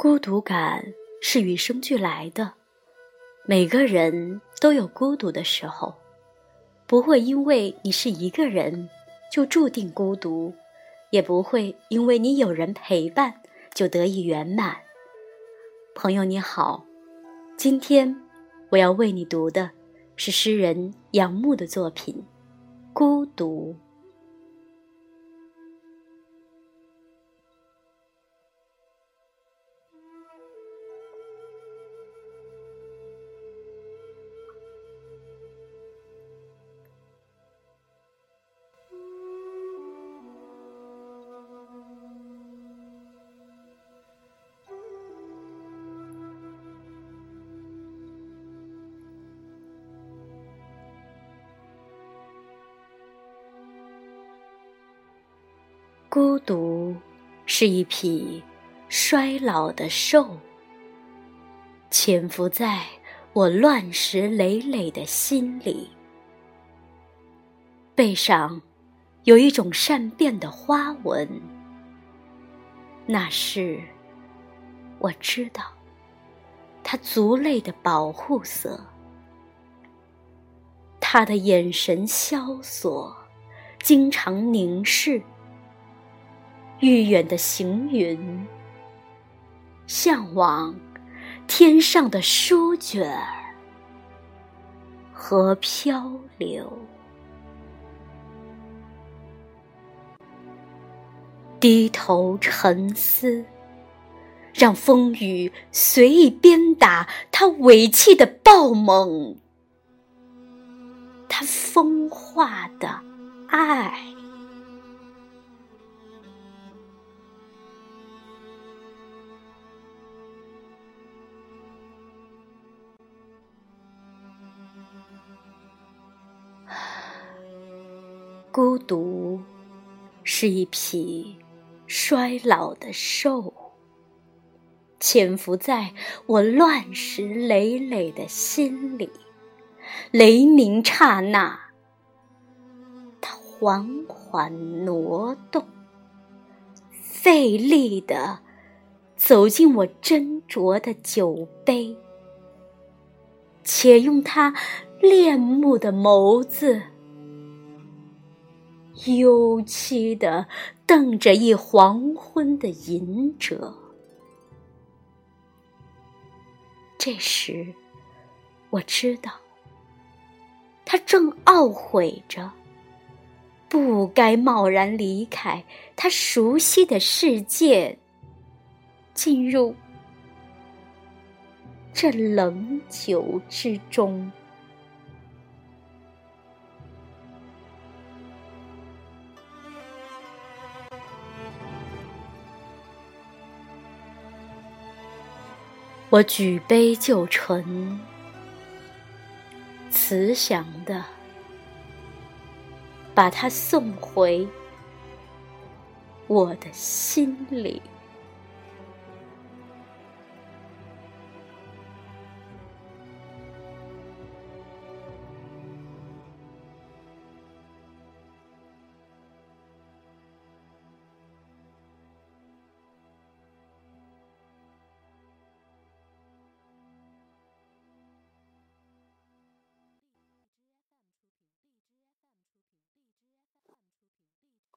孤独感是与生俱来的，每个人都有孤独的时候，不会因为你是一个人就注定孤独，也不会因为你有人陪伴就得以圆满。朋友你好，今天我要为你读的是诗人杨牧的作品《孤独》。孤独是一匹衰老的兽，潜伏在我乱石累累的心里。背上有一种善变的花纹，那是我知道它族类的保护色。他的眼神萧索，经常凝视。愈远的行云，向往天上的书卷和漂流。低头沉思，让风雨随意鞭打他尾气的暴猛，他风化的爱。孤独是一匹衰老的兽，潜伏在我乱石累累的心里。雷鸣刹那，它缓缓挪动，费力地走进我斟酌的酒杯，且用它恋慕的眸子。幽凄的瞪着一黄昏的隐者，这时我知道，他正懊悔着，不该贸然离开他熟悉的世界，进入这冷酒之中。我举杯就醇，慈祥的把他送回我的心里。